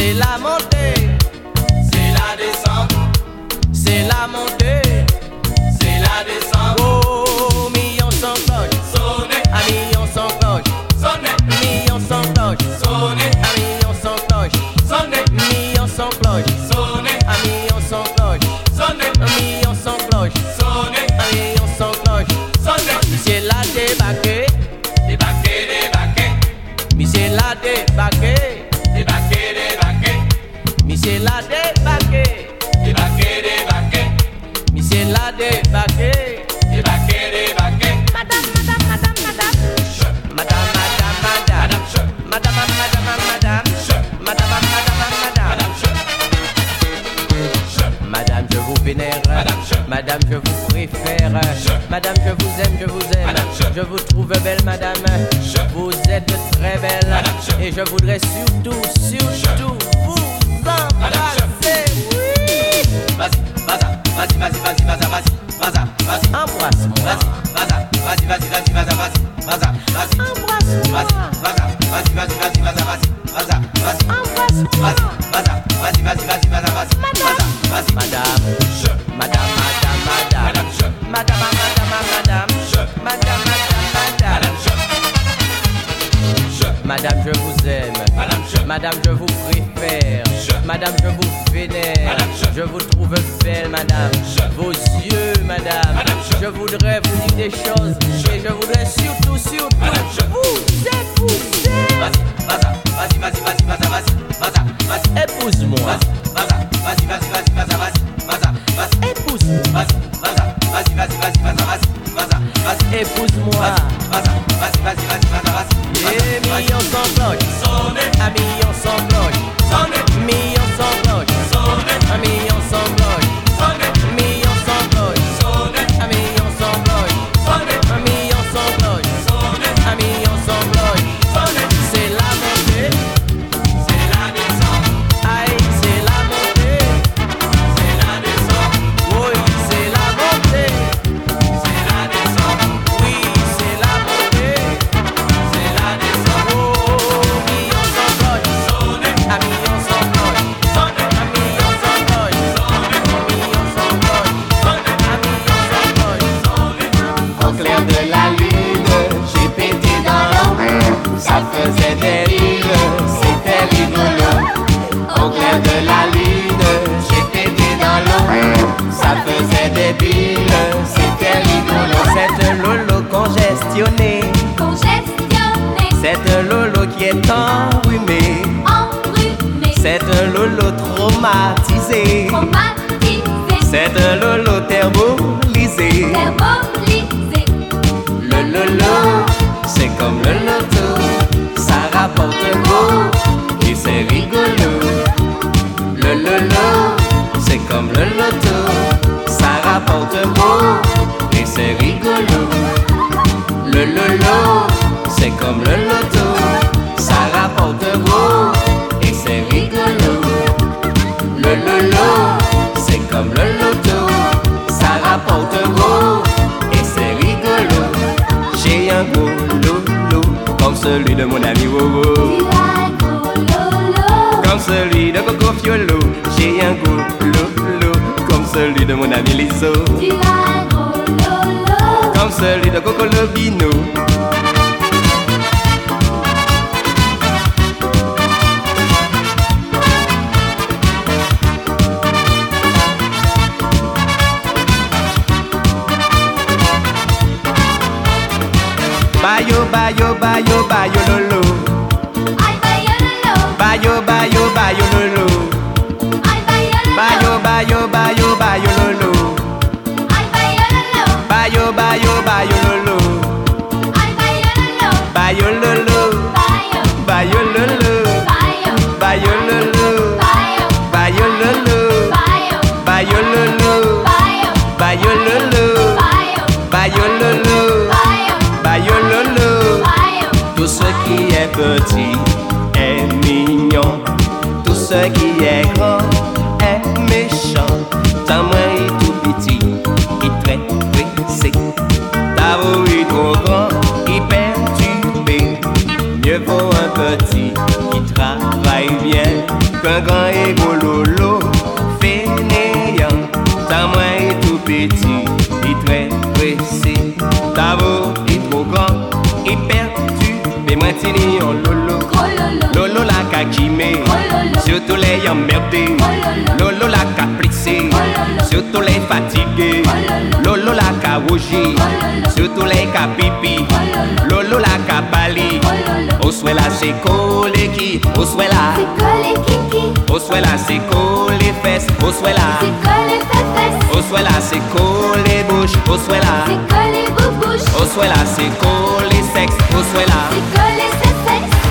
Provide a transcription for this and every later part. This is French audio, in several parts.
el amor de Millions sans bloc. Millions sans bloc. Millions Comme celui de mon ami Wowo. Comme celui de Coco Fiolo, j'ai un gros lolo. Comme celui de mon ami Liso. Comme celui de Coco Lobino. yoba yoba yoba yololo. qui travaille bien qu'un grand égo lolo fainéant. Ta main est tout petit, il très pressé. Ta voix est trop grand, il perturbé. Moi, tini en lolo. Lolo la kakime, surtout les emmerdés. Lolo la capricée, surtout les fatigués. Lolo la kawoji, surtout les kapipi. Lolo la kabali. Oswela c'est collé qui? Oswela. C'est collé qui kiki Oswela c'est collé fesses. Oswela. C'est collé fesses. Oswela c'est collé bouche. Oswela. C'est collé bouche. Oswela c'est collé sexe. Oswela. C'est collé sexe.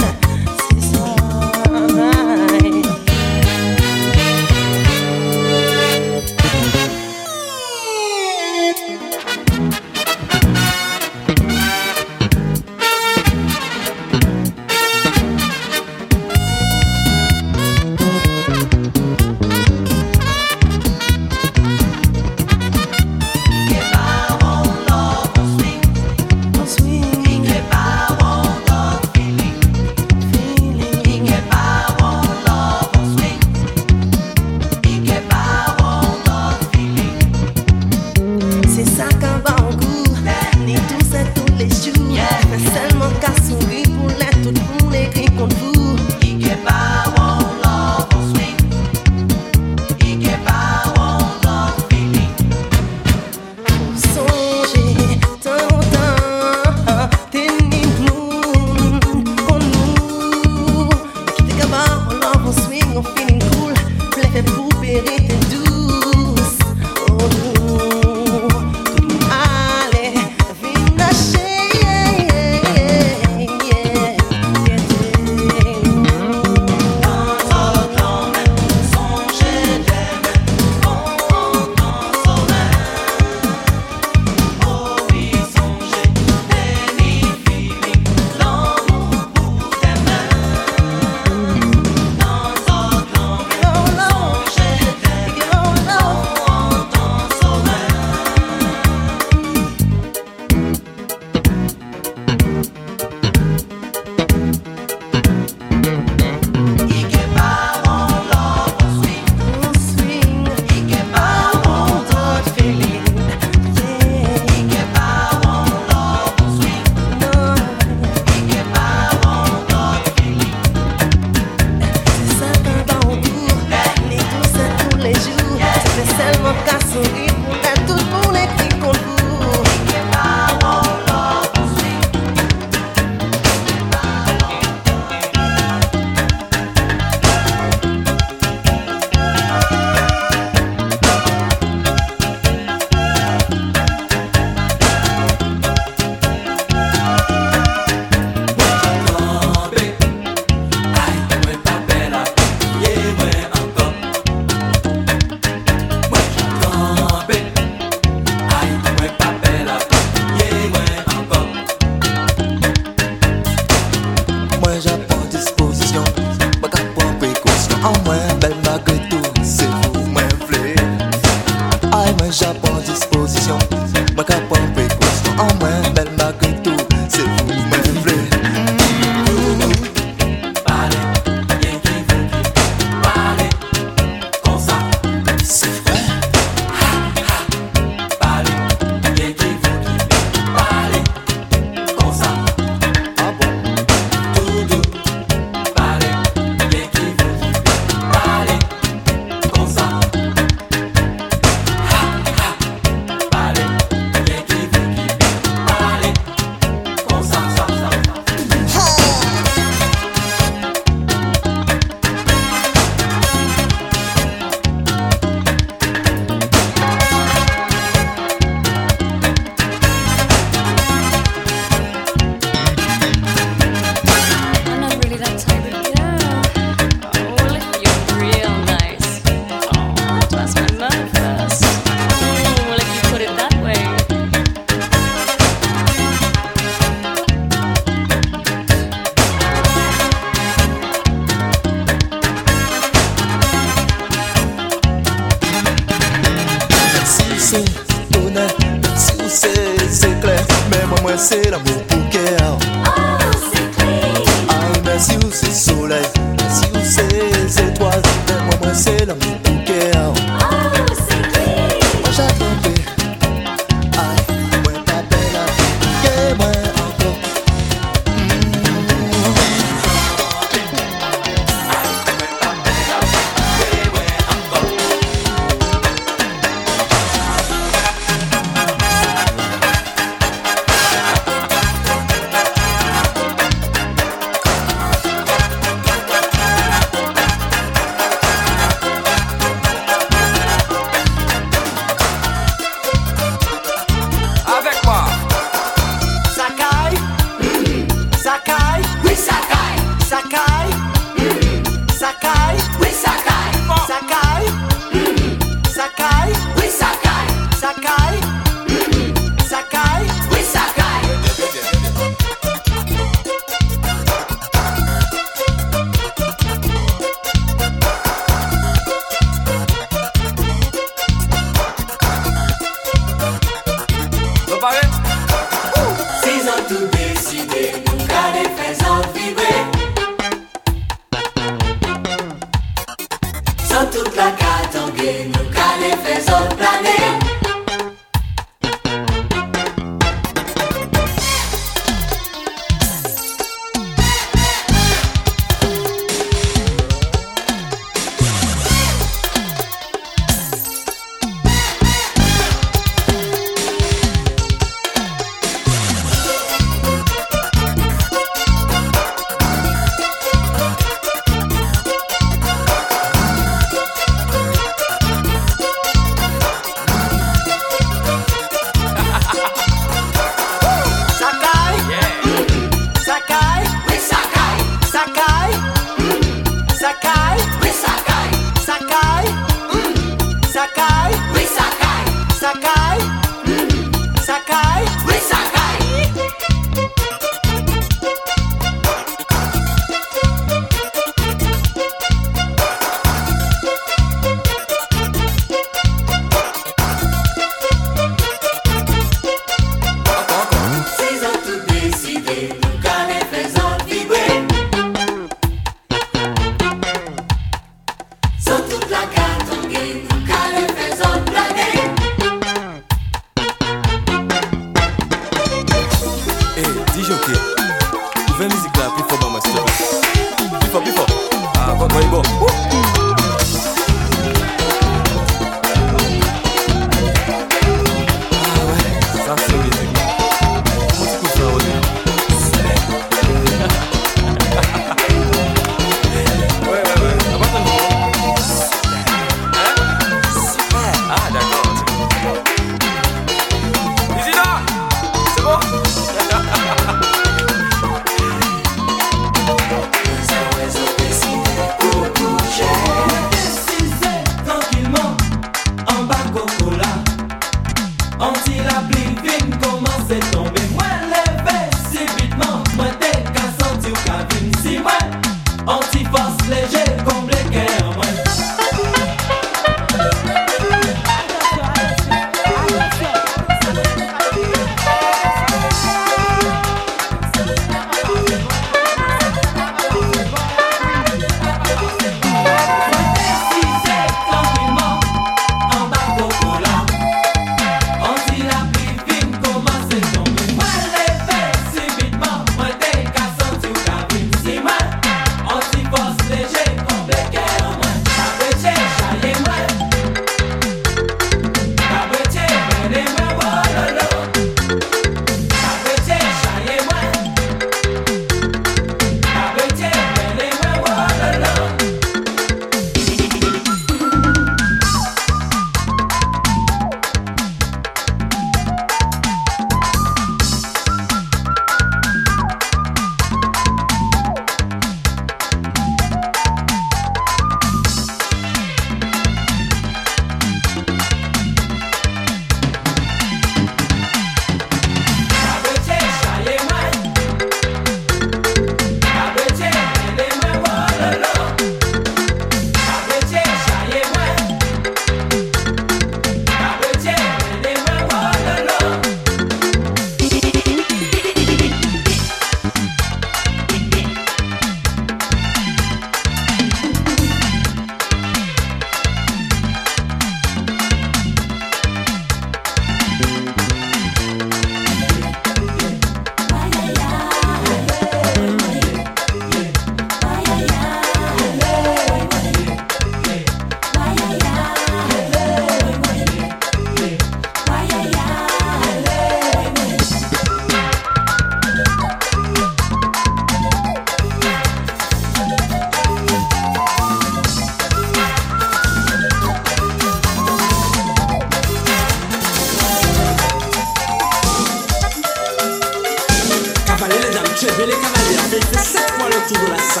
na tribulação.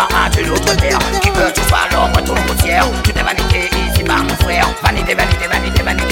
gloire à tout Tu t'es validé ici par mon frère. Validé, validé, validé, validé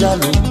mon qui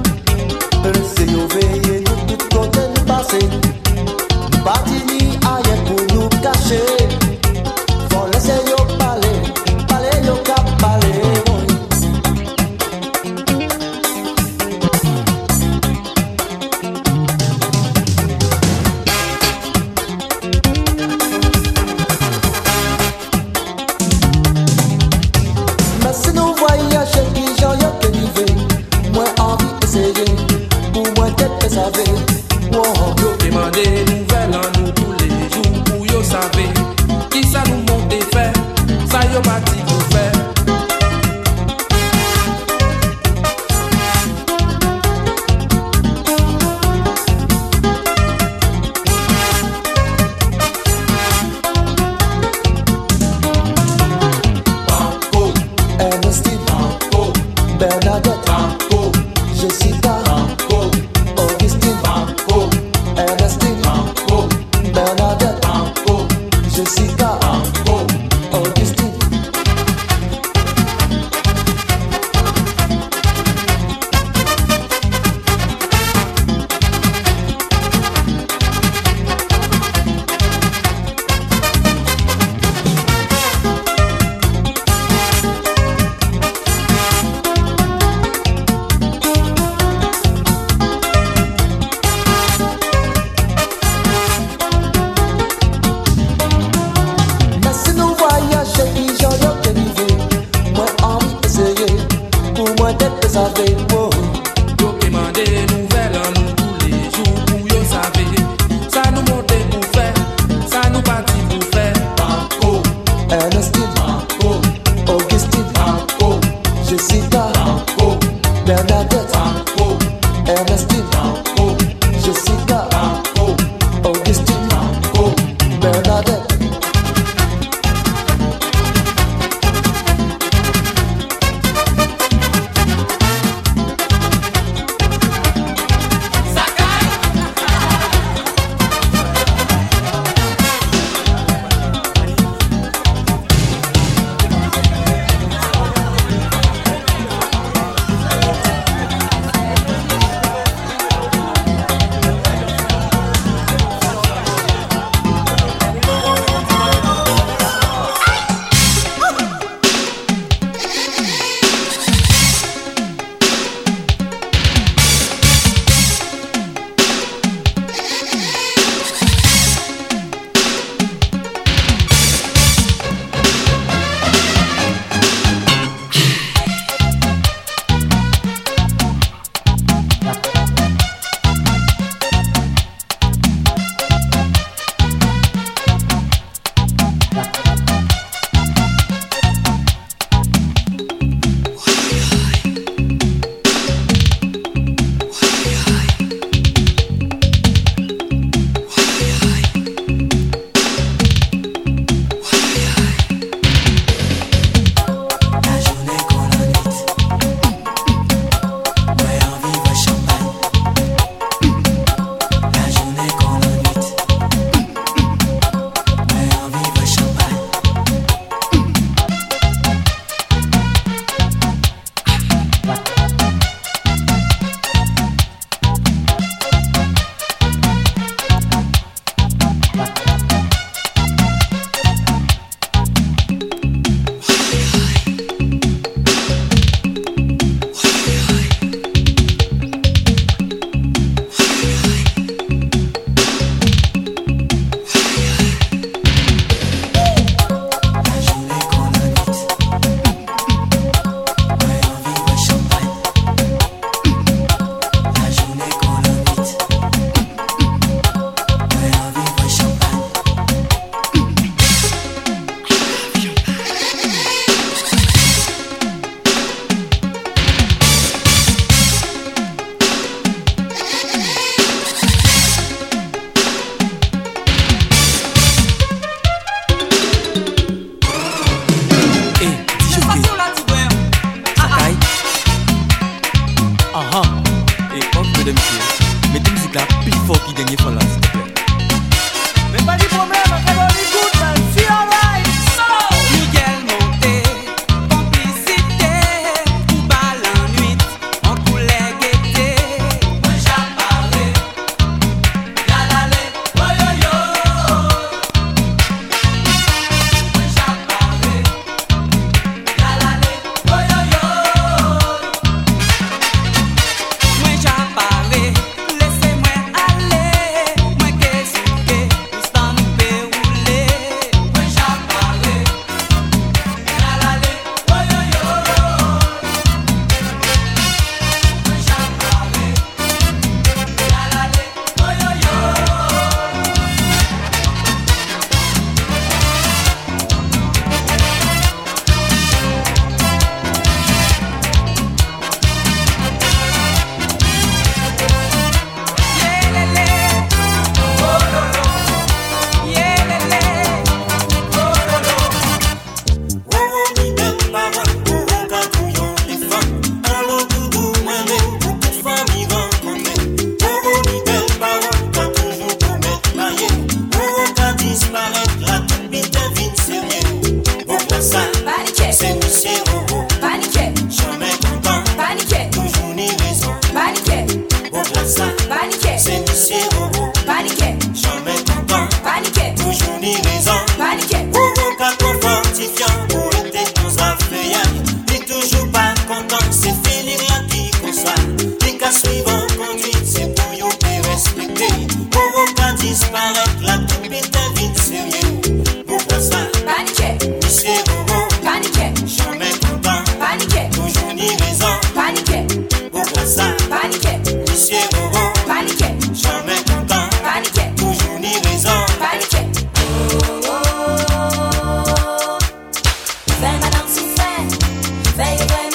baby.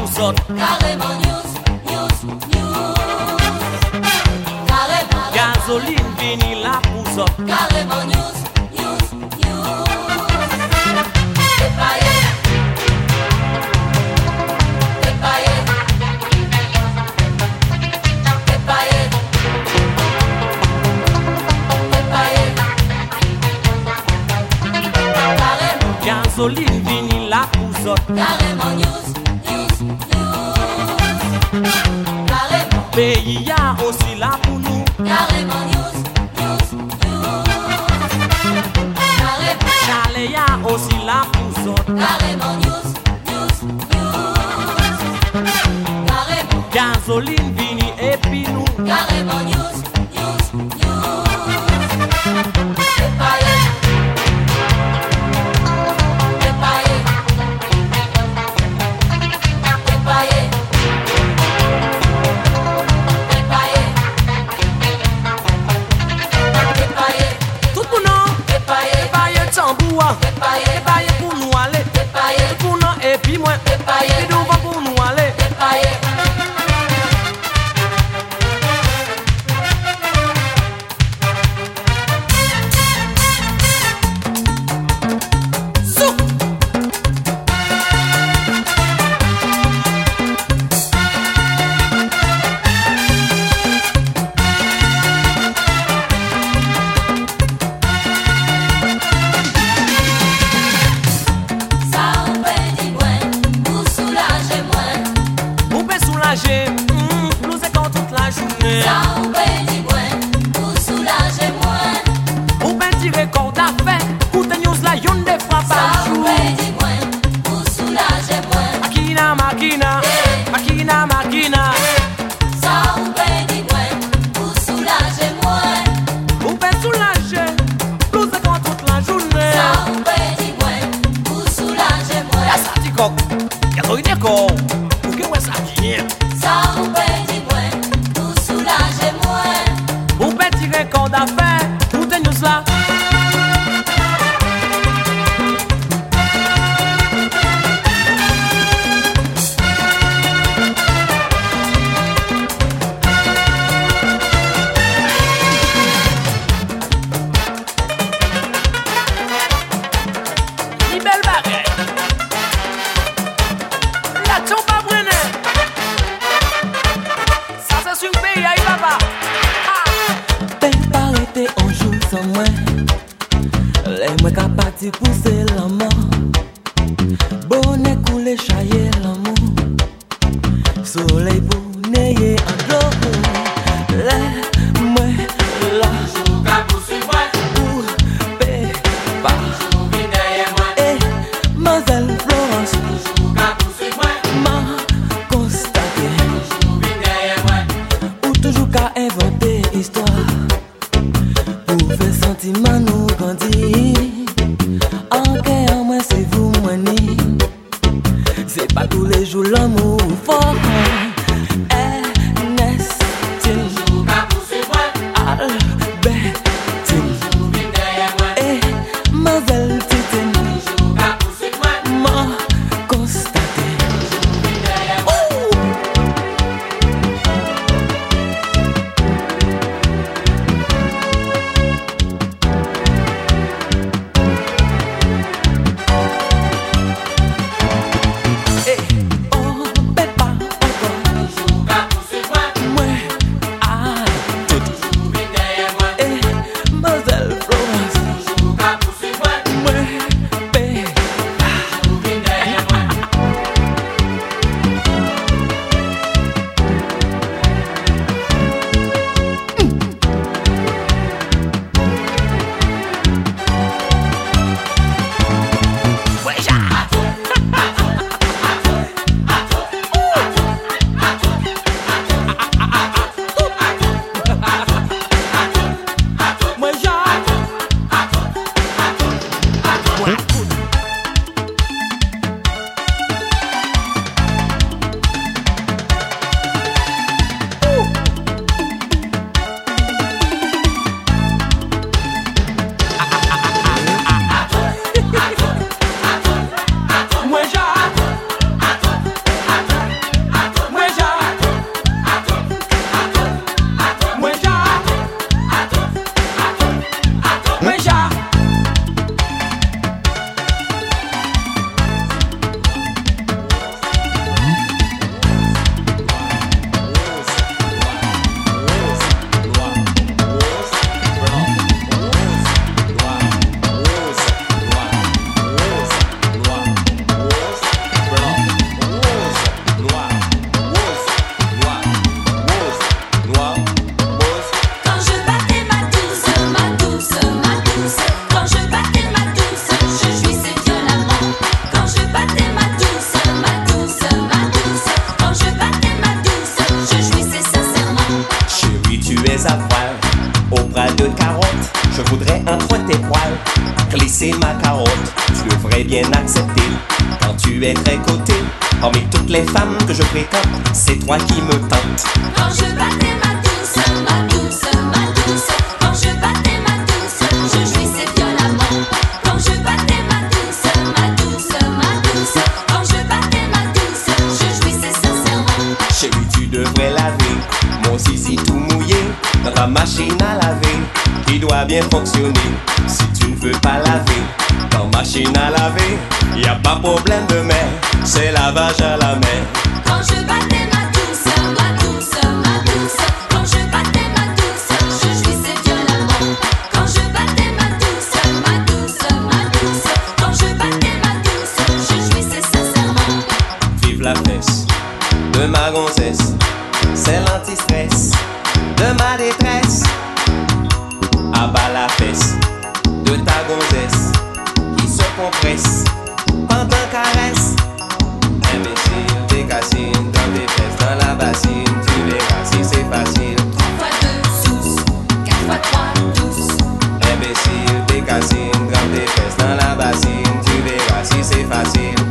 ou zot fon pres Pantan kares Imbecil, te kasine Dans te pes, dans la basine Tu verras si c'est facile. 3 x 2, 12 4 x 3, 12 Imbecil, te kasine Dans te pes, dans la basine Tu verras si c'est facile.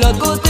了。